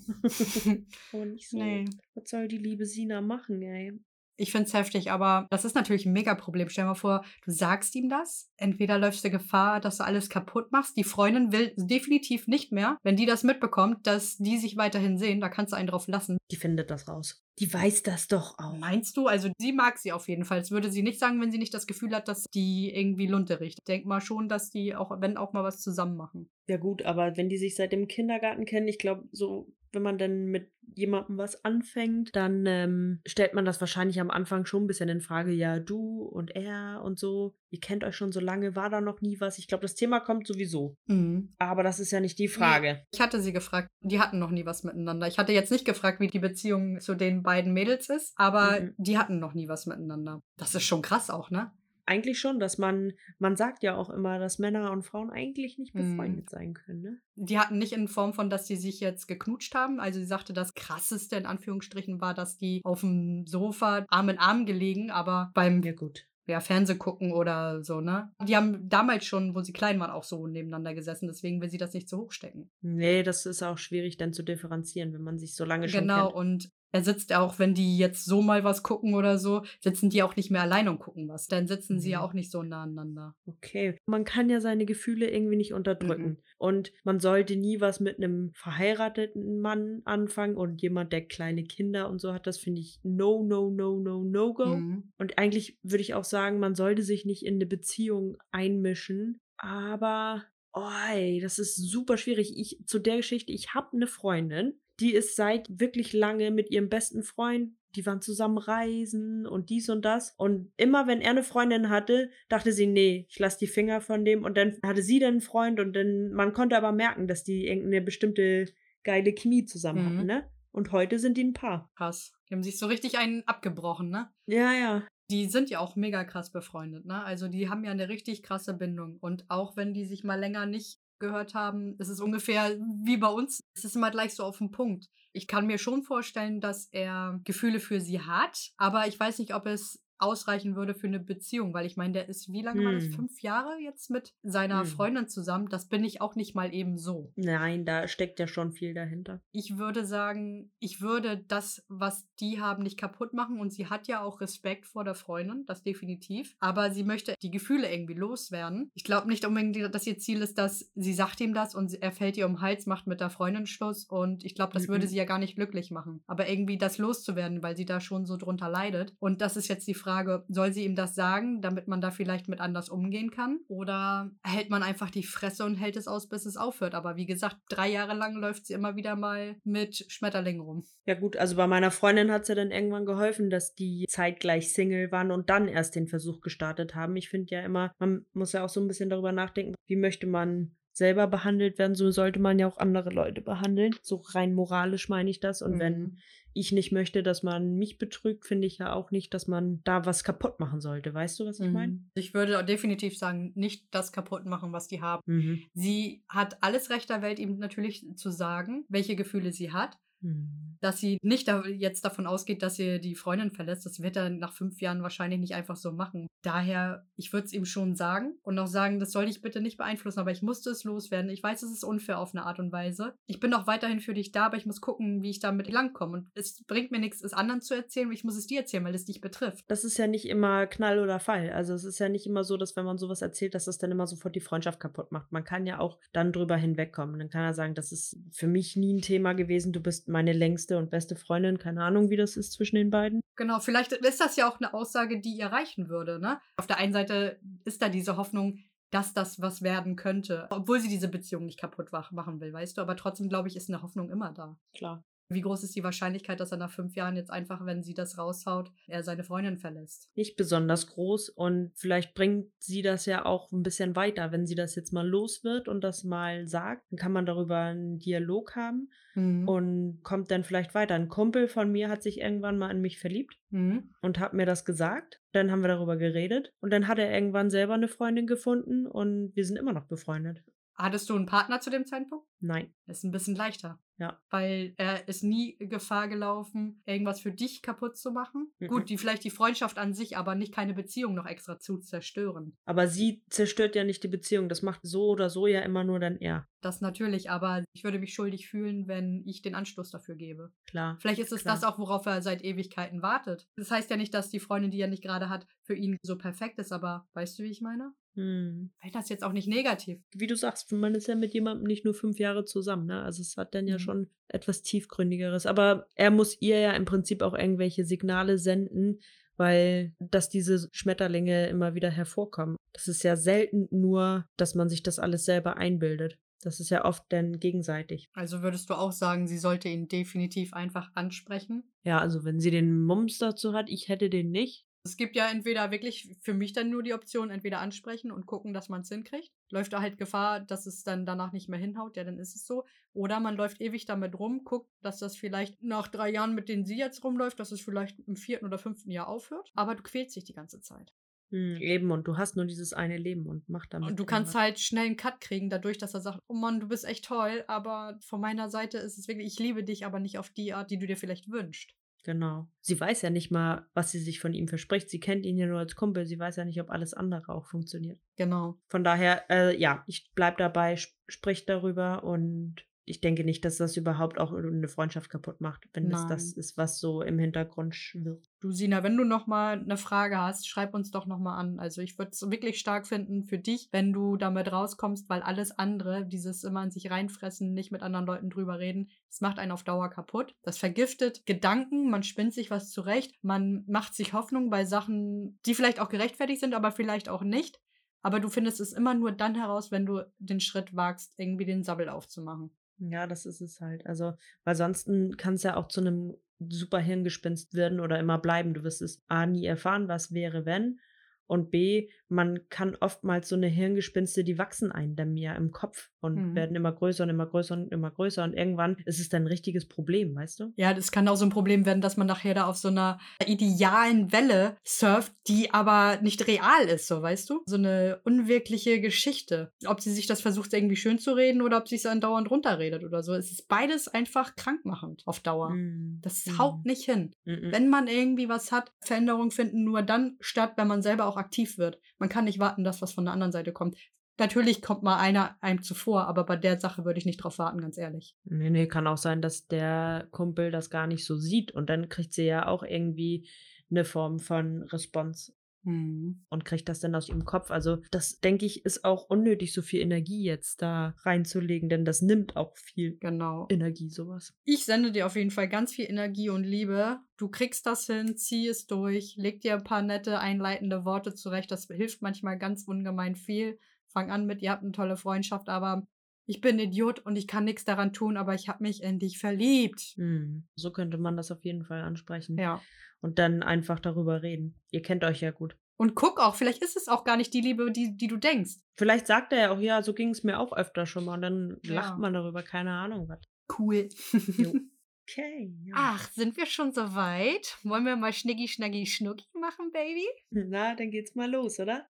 Speaker 5: Aber nicht so.
Speaker 4: Nee.
Speaker 5: Was soll die liebe Sina machen, ey?
Speaker 4: Ich finde es heftig, aber das ist natürlich ein Mega-Problem. Stell dir mal vor, du sagst ihm das. Entweder läufst du Gefahr, dass du alles kaputt machst. Die Freundin will definitiv nicht mehr, wenn die das mitbekommt, dass die sich weiterhin sehen. Da kannst du einen drauf lassen.
Speaker 5: Die findet das raus. Die weiß das doch auch.
Speaker 4: Meinst du? Also, sie mag sie auf jeden Fall. Das würde sie nicht sagen, wenn sie nicht das Gefühl hat, dass die irgendwie Lunte riecht. Denk mal schon, dass die auch, wenn auch mal was zusammen machen.
Speaker 5: Ja gut, aber wenn die sich seit dem Kindergarten kennen, ich glaube, so wenn man dann mit jemandem was anfängt, dann ähm, stellt man das wahrscheinlich am Anfang schon ein bisschen in Frage. Ja, du und er und so, ihr kennt euch schon so lange, war da noch nie was? Ich glaube, das Thema kommt sowieso.
Speaker 4: Mhm.
Speaker 5: Aber das ist ja nicht die Frage.
Speaker 4: Ich hatte sie gefragt, die hatten noch nie was miteinander. Ich hatte jetzt nicht gefragt, wie die Beziehung zu den beiden Mädels ist, aber
Speaker 5: Mhm.
Speaker 4: die hatten noch nie was miteinander. Das ist schon krass auch, ne?
Speaker 5: Eigentlich schon, dass man, man sagt ja auch immer, dass Männer und Frauen eigentlich nicht
Speaker 4: Mhm.
Speaker 5: befreundet sein können, ne?
Speaker 4: Die hatten nicht in Form von, dass die sich jetzt geknutscht haben. Also sie sagte, das krasseste in Anführungsstrichen war, dass die auf dem Sofa Arm in Arm gelegen, aber beim
Speaker 5: Ja gut.
Speaker 4: ja, Fernseh gucken oder so, ne? Die haben damals schon, wo sie klein waren, auch so nebeneinander gesessen. Deswegen will sie das nicht so hochstecken.
Speaker 5: Nee, das ist auch schwierig dann zu differenzieren, wenn man sich so lange schon
Speaker 4: Genau,
Speaker 5: kennt.
Speaker 4: und er sitzt auch, wenn die jetzt so mal was gucken oder so, sitzen die auch nicht mehr allein und gucken was. Dann sitzen sie ja
Speaker 5: Mhm.
Speaker 4: auch nicht so nah aneinander.
Speaker 5: Okay. Man kann ja seine Gefühle irgendwie nicht unterdrücken.
Speaker 4: Mhm.
Speaker 5: Und man sollte nie was mit einem verheirateten Mann anfangen und jemand, der kleine Kinder und so hat. Das finde ich no, no, no, no, no go.
Speaker 4: Mhm.
Speaker 5: Und eigentlich würde ich auch sagen, man sollte sich nicht in eine Beziehung einmischen. Aber, oh, ey, das ist super schwierig. Ich, zu der Geschichte, ich habe eine Freundin, die ist seit wirklich lange mit ihrem besten Freund, die waren zusammen reisen und dies und das. Und immer wenn er eine Freundin hatte, dachte sie, nee, ich lasse die Finger von dem. Und dann hatte sie dann einen Freund und dann, man konnte aber merken, dass die irgendeine bestimmte geile Chemie zusammen
Speaker 4: Mhm.
Speaker 5: hatten, ne? Und heute sind die ein Paar.
Speaker 4: Krass. Die haben sich so richtig einen abgebrochen, ne?
Speaker 5: Ja, ja.
Speaker 4: Die sind ja auch mega krass befreundet, ne? Also die haben ja eine richtig krasse Bindung. Und auch wenn die sich mal länger nicht gehört haben, ist es ungefähr wie bei uns. Es ist immer gleich so auf den Punkt. Ich kann mir schon vorstellen, dass er Gefühle für sie hat, aber ich weiß nicht, ob es ausreichen würde für eine Beziehung, weil ich meine, der ist, wie lange war das?
Speaker 5: Hm.
Speaker 4: Fünf Jahre jetzt mit seiner
Speaker 5: Hm.
Speaker 4: Freundin zusammen. Das bin ich auch nicht mal eben so.
Speaker 5: Nein, da steckt ja schon viel dahinter.
Speaker 4: Ich würde sagen, ich würde das, was die haben, nicht kaputt machen. Und sie hat ja auch Respekt vor der Freundin, das definitiv. Aber sie möchte die Gefühle irgendwie loswerden. Ich glaube nicht unbedingt, dass ihr Ziel ist, dass sie sagt ihm das und er fällt ihr um den Hals, macht mit der Freundin Schluss. Und ich glaube, das würde sie ja gar nicht glücklich machen. Aber irgendwie das loszuwerden, weil sie da schon so drunter leidet. Und das ist jetzt die Frage, soll sie ihm das sagen, damit man da vielleicht mit anders umgehen kann? Oder hält man einfach die Fresse und hält es aus, bis es aufhört? Aber wie gesagt, drei Jahre lang läuft sie immer wieder mal mit Schmetterlingen rum.
Speaker 5: Ja gut, also bei meiner Freundin hat es ja dann irgendwann geholfen, dass die zeitgleich Single waren und dann erst den Versuch gestartet haben. Ich finde ja immer, man muss ja auch so ein bisschen darüber nachdenken, wie möchte man selber behandelt werden, so sollte man ja auch andere Leute behandeln. So rein moralisch meine ich das. Und wenn
Speaker 4: Mhm.
Speaker 5: ich nicht möchte, dass man mich betrügt, finde ich ja auch nicht, dass man da was kaputt machen sollte. Weißt du, was ich meine?
Speaker 4: Mhm. Ich würde definitiv sagen, nicht das kaputt machen, was die haben.
Speaker 5: Mhm.
Speaker 4: Sie hat alles Recht der Welt, ihm natürlich zu sagen, welche Gefühle sie hat.
Speaker 5: Mhm.
Speaker 4: Dass sie nicht da jetzt davon ausgeht, dass sie die Freundin verlässt. Das wird er nach fünf Jahren wahrscheinlich nicht einfach so machen. Daher, ich würde es ihm schon sagen und auch sagen, das soll dich bitte nicht beeinflussen, aber ich musste es loswerden. Ich weiß, es ist unfair auf eine Art und Weise. Ich bin auch weiterhin für dich da, aber ich muss gucken, wie ich damit langkomme. Und es bringt mir nichts, es anderen zu erzählen, ich muss es dir erzählen, weil es dich betrifft.
Speaker 5: Das ist ja nicht immer Knall oder Fall. Also es ist ja nicht immer so, dass wenn man sowas erzählt, dass das dann immer sofort die Freundschaft kaputt macht. Man kann ja auch dann drüber hinwegkommen. Dann kann er sagen, das ist für mich nie ein Thema gewesen. Du bist meine längste und beste Freundin. Keine Ahnung, wie das ist zwischen den beiden.
Speaker 4: Genau, vielleicht ist das ja auch eine Aussage, die ihr reichen würde. Ne? Auf der einen Seite ist da diese Hoffnung, dass das was werden könnte, obwohl sie diese Beziehung nicht kaputt machen will, weißt du. Aber trotzdem, glaube ich, ist eine Hoffnung immer da.
Speaker 5: Klar.
Speaker 4: Wie groß ist die Wahrscheinlichkeit, dass er nach fünf Jahren jetzt einfach, wenn sie das raushaut, er seine Freundin verlässt?
Speaker 5: Nicht besonders groß und vielleicht bringt sie das ja auch ein bisschen weiter. Wenn sie das jetzt mal los wird und das mal sagt, dann kann man darüber einen Dialog haben
Speaker 4: Mhm.
Speaker 5: und kommt dann vielleicht weiter. Ein Kumpel von mir hat sich irgendwann mal in mich verliebt
Speaker 4: Mhm.
Speaker 5: und hat mir das gesagt. Dann haben wir darüber geredet und dann hat er irgendwann selber eine Freundin gefunden und wir sind immer noch befreundet.
Speaker 4: Hattest du einen Partner zu dem Zeitpunkt?
Speaker 5: Nein.
Speaker 4: Ist ein bisschen leichter.
Speaker 5: Ja.
Speaker 4: Weil er ist nie Gefahr gelaufen, irgendwas für dich kaputt zu machen.
Speaker 5: Mhm.
Speaker 4: Gut, die vielleicht die Freundschaft an sich, aber nicht keine Beziehung noch extra zu zerstören.
Speaker 5: Aber sie zerstört ja nicht die Beziehung. Das macht so oder so ja immer nur dann er.
Speaker 4: Das natürlich, aber ich würde mich schuldig fühlen, wenn ich den Anstoß dafür gebe.
Speaker 5: Klar.
Speaker 4: Vielleicht ist es
Speaker 5: Klar.
Speaker 4: das auch, worauf er seit Ewigkeiten wartet. Das heißt ja nicht, dass die Freundin, die er nicht gerade hat, für ihn so perfekt ist, aber weißt du, wie ich meine?
Speaker 5: Hm.
Speaker 4: Vielleicht das jetzt auch nicht negativ.
Speaker 5: Wie du sagst, man ist ja mit jemandem nicht nur fünf Jahre zusammen, ne? Also es hat dann ja
Speaker 4: Mhm.
Speaker 5: schon etwas tiefgründigeres. Aber er muss ihr ja im Prinzip auch irgendwelche Signale senden, weil dass diese Schmetterlinge immer wieder hervorkommen. Das ist ja selten nur, dass man sich das alles selber einbildet. Das ist ja oft dann gegenseitig.
Speaker 4: Also würdest du auch sagen, sie sollte ihn definitiv einfach ansprechen?
Speaker 5: Ja, also wenn sie den Mums dazu hat, ich hätte den nicht.
Speaker 4: Es gibt ja entweder wirklich für mich dann nur die Option, entweder ansprechen und gucken, dass man es hinkriegt. Läuft da halt Gefahr, dass es dann danach nicht mehr hinhaut, ja, dann ist es so. Oder man läuft ewig damit rum, guckt, dass das vielleicht nach drei Jahren, mit denen sie jetzt rumläuft, dass es vielleicht im vierten oder fünften Jahr aufhört. Aber du quälst dich die ganze Zeit.
Speaker 5: Hm, eben, und du hast nur dieses eine Leben und mach damit.
Speaker 4: Und du kannst halt schnell einen Cut kriegen, dadurch, dass er sagt, oh Mann, du bist echt toll, aber von meiner Seite ist es wirklich, ich liebe dich, aber nicht auf die Art, die du dir vielleicht wünschst.
Speaker 5: Genau. Sie weiß ja nicht mal, was sie sich von ihm verspricht. Sie kennt ihn ja nur als Kumpel. Sie weiß ja nicht, ob alles andere auch funktioniert.
Speaker 4: Genau.
Speaker 5: Von daher, äh, ja, ich bleib dabei, sp sprich darüber und ich denke nicht, dass das überhaupt auch eine Freundschaft kaputt macht, wenn es das
Speaker 4: Nein.
Speaker 5: ist, was so im Hintergrund schwirrt.
Speaker 4: Du, Sina, wenn du noch mal eine Frage hast, schreib uns doch noch mal an. Also ich würde es wirklich stark finden für dich, wenn du damit rauskommst, weil alles andere, dieses immer in sich reinfressen, nicht mit anderen Leuten drüber reden, das macht einen auf Dauer kaputt. Das vergiftet Gedanken, man spinnt sich was zurecht, man macht sich Hoffnung bei Sachen, die vielleicht auch gerechtfertigt sind, aber vielleicht auch nicht. Aber du findest es immer nur dann heraus, wenn du den Schritt wagst, irgendwie den Sabbel aufzumachen.
Speaker 5: Ja, das ist es halt. Also, weil sonst kann es ja auch zu einem super Hirngespinst werden oder immer bleiben. Du wirst es A nie erfahren, was wäre, wenn. Und B, man kann oftmals so eine Hirngespinste, die wachsen einem ja im Kopf und
Speaker 4: Mhm.
Speaker 5: werden immer größer und immer größer und immer größer. Und irgendwann ist es dann ein richtiges Problem, weißt du?
Speaker 4: Ja, das kann auch so ein Problem werden, dass man nachher da auf so einer idealen Welle surft, die aber nicht real ist, so weißt du? So eine unwirkliche Geschichte. Ob sie sich das versucht, irgendwie schön zu reden oder ob sie es andauernd runterredet oder so. Es ist beides einfach krankmachend auf Dauer.
Speaker 5: Mhm.
Speaker 4: Das
Speaker 5: Mhm.
Speaker 4: haut nicht hin.
Speaker 5: Mhm.
Speaker 4: Wenn man irgendwie was hat, Veränderungen finden nur dann statt, wenn man selber auch aktiv wird. Man kann nicht warten, dass was von der anderen Seite kommt. Natürlich kommt mal einer einem zuvor, aber bei der Sache würde ich nicht drauf warten, ganz ehrlich.
Speaker 5: Nee, nee, kann auch sein, dass der Kumpel das gar nicht so sieht und dann kriegt sie ja auch irgendwie eine Form von Response und kriegt das dann aus ihrem Kopf. Also das, denke ich, ist auch unnötig, so viel Energie jetzt da reinzulegen, denn das nimmt auch viel
Speaker 4: Genau.
Speaker 5: Energie, sowas.
Speaker 4: Ich sende dir auf jeden Fall ganz viel Energie und Liebe. Du kriegst das hin, zieh es durch, leg dir ein paar nette, einleitende Worte zurecht. Das hilft manchmal ganz ungemein viel. Fang an mit, ihr habt eine tolle Freundschaft, aber ich bin Idiot und ich kann nichts daran tun, aber ich habe mich in dich verliebt.
Speaker 5: Hm. So könnte man das auf jeden Fall ansprechen.
Speaker 4: Ja.
Speaker 5: Und dann einfach darüber reden. Ihr kennt euch ja gut.
Speaker 4: Und guck auch, vielleicht ist es auch gar nicht die Liebe, die, die du denkst.
Speaker 5: Vielleicht sagt er ja auch, ja, so ging es mir auch öfter schon mal. Und dann
Speaker 4: Ja.
Speaker 5: lacht man darüber, keine Ahnung was.
Speaker 4: Cool.
Speaker 5: Okay. Ja.
Speaker 4: Ach, sind wir schon so weit? Wollen wir mal Schnicki, Schnacki, Schnucki machen, Baby?
Speaker 5: Na, dann geht's mal los, oder?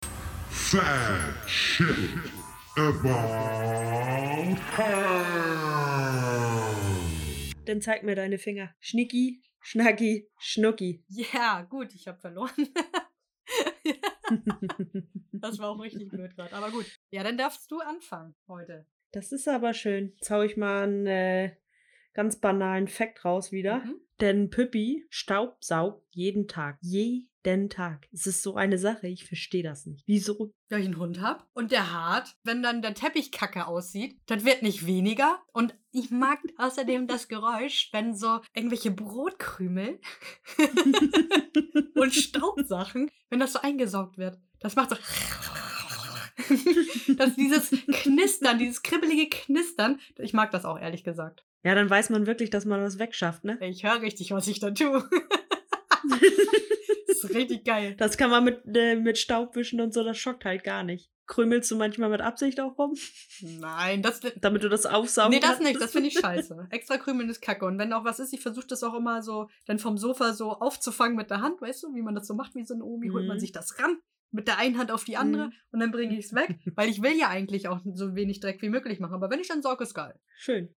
Speaker 6: Fat shit about her.
Speaker 5: Dann zeig mir deine Finger. Schnicki, Schnacki, Schnucki.
Speaker 4: Ja, gut, ich habe verloren. das war auch richtig blöd gerade, aber gut. Ja, dann darfst du anfangen heute.
Speaker 5: Das ist aber schön. Jetzt hau ich mal einen äh, ganz banalen Fact raus wieder.
Speaker 4: Mhm.
Speaker 5: Denn Püppi staubsaugt jeden Tag. Jeden Tag. Es ist so eine Sache, ich verstehe das nicht. Wieso?
Speaker 4: Weil ich einen Hund hab und der hart, wenn dann der Teppich kacke aussieht, das wird nicht weniger. Und ich mag außerdem das Geräusch, wenn so irgendwelche Brotkrümel und Staubsachen, wenn das so eingesaugt wird. Das macht so. Das dieses Knistern, dieses kribbelige Knistern. Ich mag das auch, ehrlich gesagt.
Speaker 5: Ja, dann weiß man wirklich, dass man was wegschafft, ne?
Speaker 4: Ich höre richtig, was ich da tue. das ist richtig geil.
Speaker 5: Das kann man mit, äh, mit Staubwischen und so, das schockt halt gar nicht. Krümelst du manchmal mit Absicht auch rum,
Speaker 4: Nein, das.
Speaker 5: damit du das aufsaugen
Speaker 4: Nee, das
Speaker 5: kannst?
Speaker 4: nicht, das finde ich scheiße. Extra krümeln ist kacke. Und wenn auch was ist, ich versuche das auch immer so dann vom Sofa so aufzufangen mit der Hand, weißt du, wie man das so macht, wie so eine Omi, holt man
Speaker 5: Mhm.
Speaker 4: sich das ran, mit der einen Hand auf die andere
Speaker 5: Mhm.
Speaker 4: und dann bringe ich es weg, weil ich will ja eigentlich auch so wenig Dreck wie möglich machen. Aber wenn ich dann sauge, ist geil.
Speaker 5: Schön.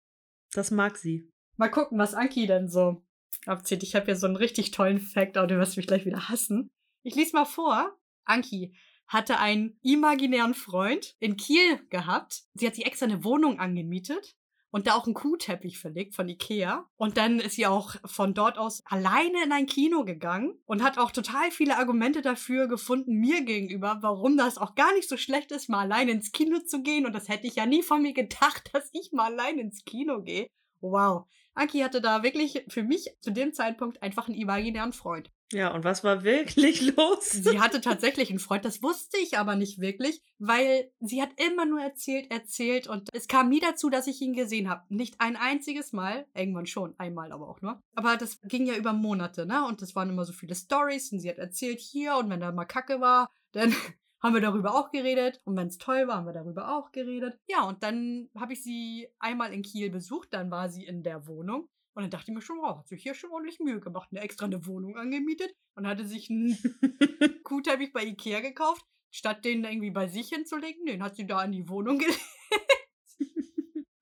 Speaker 5: Das mag sie.
Speaker 4: Mal gucken, was Anki denn so abzieht. Ich habe hier so einen richtig tollen Fact, aber du wirst mich gleich wieder hassen. Ich lese mal vor. Anki, hatte einen imaginären Freund in Kiel gehabt. Sie hat sich extra eine Wohnung angemietet und da auch einen Kuhteppich verlegt von Ikea. Und dann ist sie auch von dort aus alleine in ein Kino gegangen und hat auch total viele Argumente dafür gefunden, mir gegenüber, warum das auch gar nicht so schlecht ist, mal alleine ins Kino zu gehen. Und das hätte ich ja nie von mir gedacht, dass ich mal allein ins Kino gehe. Wow. Anki hatte da wirklich für mich zu dem Zeitpunkt einfach einen imaginären Freund.
Speaker 5: Ja, und was war wirklich los?
Speaker 4: Sie hatte tatsächlich einen Freund, das wusste ich aber nicht wirklich, weil sie hat immer nur erzählt, erzählt und es kam nie dazu, dass ich ihn gesehen habe. Nicht ein einziges Mal, irgendwann schon, einmal aber auch nur. Aber das ging ja über Monate, ne? Und es waren immer so viele Stories und sie hat erzählt hier und wenn da mal Kacke war, dann haben wir darüber auch geredet. Und wenn es toll war, haben wir darüber auch geredet. Ja, und dann habe ich sie einmal in Kiel besucht, dann war sie in der Wohnung. Und dann dachte ich mir schon, wow, hat sich hier schon ordentlich Mühe gemacht. Eine extra eine Wohnung angemietet und hatte sich einen Kuhteppich bei Ikea gekauft. Statt den irgendwie bei sich hinzulegen, den hat sie da in die Wohnung gelegt.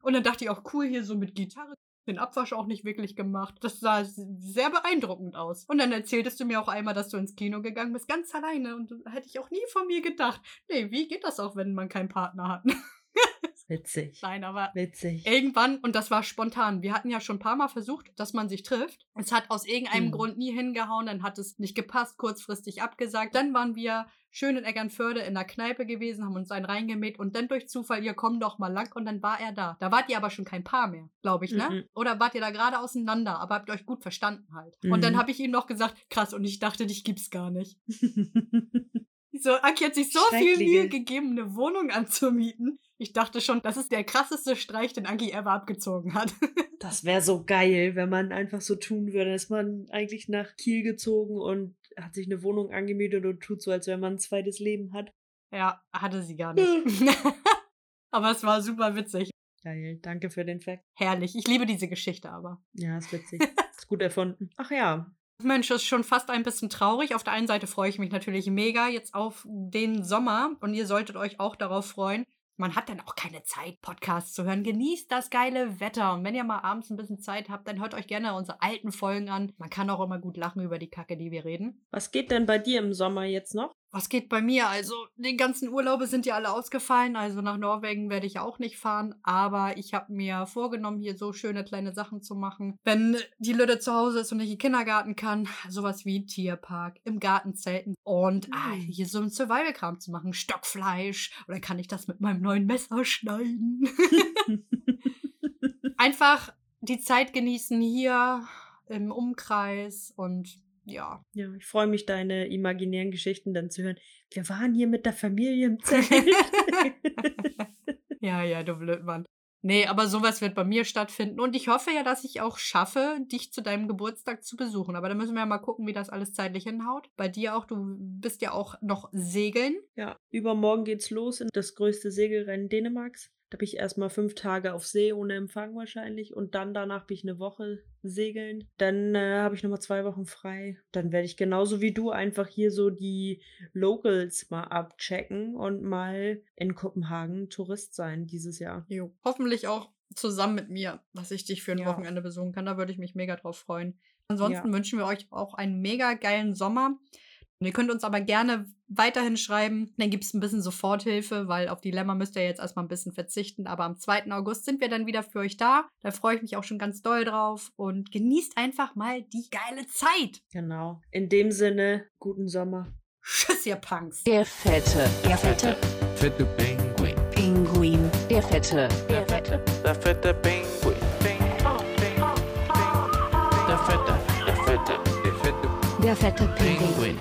Speaker 4: und dann dachte ich auch, cool, hier so mit Gitarre den Abwasch auch nicht wirklich gemacht. Das sah sehr beeindruckend aus. Und dann erzähltest du mir auch einmal, dass du ins Kino gegangen bist, ganz alleine. Und hätte ich auch nie von mir gedacht. Nee, wie geht das auch, wenn man keinen Partner hat?
Speaker 5: Witzig.
Speaker 4: Nein, aber
Speaker 5: Witzig.
Speaker 4: irgendwann, und das war spontan, wir hatten ja schon ein paar Mal versucht, dass man sich trifft. Es hat aus irgendeinem
Speaker 5: Mhm.
Speaker 4: Grund nie hingehauen, dann hat es nicht gepasst, kurzfristig abgesagt. Dann waren wir schön in Eckernförde in der Kneipe gewesen, haben uns einen reingemäht und dann durch Zufall, ihr kommt doch mal lang und dann war er da. Da wart ihr aber schon kein Paar mehr, glaube ich, ne?
Speaker 5: Mhm.
Speaker 4: Oder wart ihr da gerade auseinander, aber habt euch gut verstanden halt. Und dann
Speaker 5: Mhm.
Speaker 4: habe ich ihm noch gesagt, krass, und ich dachte, dich gibt's gar nicht. So, Aki hat sich so viel. Mühe gegeben, eine Wohnung anzumieten. Ich dachte schon, das ist der krasseste Streich, den Aki ever abgezogen hat.
Speaker 5: Das wäre so geil, wenn man einfach so tun würde. Ist man eigentlich nach Kiel gezogen und hat sich eine Wohnung angemietet und tut so, als wenn man ein zweites Leben hat.
Speaker 4: ja, hatte sie gar nicht. aber es war super witzig.
Speaker 5: Geil, danke für den Fact.
Speaker 4: Herrlich. Ich liebe diese Geschichte aber.
Speaker 5: Ja, ist witzig. ist gut erfunden. Ach ja.
Speaker 4: Mensch, ist schon fast ein bisschen traurig. Auf der einen Seite freue ich mich natürlich mega jetzt auf den Sommer und ihr solltet euch auch darauf freuen. Man hat dann auch keine Zeit, Podcasts zu hören. Genießt das geile Wetter. Und wenn ihr mal abends ein bisschen Zeit habt, dann hört euch gerne unsere alten Folgen an. Man kann auch immer gut lachen über die Kacke, die wir reden.
Speaker 5: Was geht denn bei dir im Sommer jetzt noch?
Speaker 4: Was geht bei mir? Also, die ganzen Urlaube sind ja alle ausgefallen. Also nach Norwegen werde ich auch nicht fahren. Aber ich habe mir vorgenommen, hier so schöne kleine Sachen zu machen. Wenn die Lütte zu Hause ist und ich in den Kindergarten kann, sowas wie Tierpark, im Garten zelten und ah,
Speaker 5: Mm.
Speaker 4: hier so ein Survival-Kram zu machen. Stockfleisch. Oder kann ich das mit meinem neuen Messer schneiden? Einfach die Zeit genießen hier im Umkreis und ja,
Speaker 5: Ja, ich freue mich, deine imaginären Geschichten dann zu hören. Wir waren hier mit der Familie im Zelt.
Speaker 4: ja, ja, du Blödmann. Nee, aber sowas wird bei mir stattfinden. Und ich hoffe ja, dass ich auch schaffe, dich zu deinem Geburtstag zu besuchen. Aber da müssen wir ja mal gucken, wie das alles zeitlich hinhaut. Bei dir auch, du bist ja auch noch segeln.
Speaker 5: ja, übermorgen geht's los in das größte Segelrennen Dänemarks. Da bin ich erstmal fünf Tage auf See ohne Empfang wahrscheinlich und dann danach bin ich eine Woche segeln. Dann äh, habe ich nochmal zwei Wochen frei. Dann werde ich genauso wie du einfach hier so die Locals mal abchecken und mal in Kopenhagen Tourist sein dieses Jahr.
Speaker 4: Jo. Hoffentlich auch zusammen mit mir, dass ich dich für ein
Speaker 5: Ja.
Speaker 4: Wochenende besuchen kann. Da würde ich mich mega drauf freuen. Ansonsten
Speaker 5: Ja.
Speaker 4: wünschen wir euch auch einen mega geilen Sommer. Und ihr könnt uns aber gerne weiterhin schreiben. Dann gibt es ein bisschen Soforthilfe, weil auf Dilemma müsst ihr jetzt erstmal ein bisschen verzichten. Aber am 2. August sind wir dann wieder für euch da. Da freue ich mich auch schon ganz doll drauf. Und genießt einfach mal die geile Zeit.
Speaker 5: Genau. In dem Sinne, guten Sommer.
Speaker 4: Tschüss, ihr Punks.
Speaker 1: Der fette
Speaker 2: Der fette
Speaker 3: Fette Pinguin.
Speaker 2: Pinguin.
Speaker 1: Der fette
Speaker 3: Der fette, der fette Pinguin. Der fette, der fette, der fette
Speaker 2: Der fette Pinguin.
Speaker 3: Pinguin.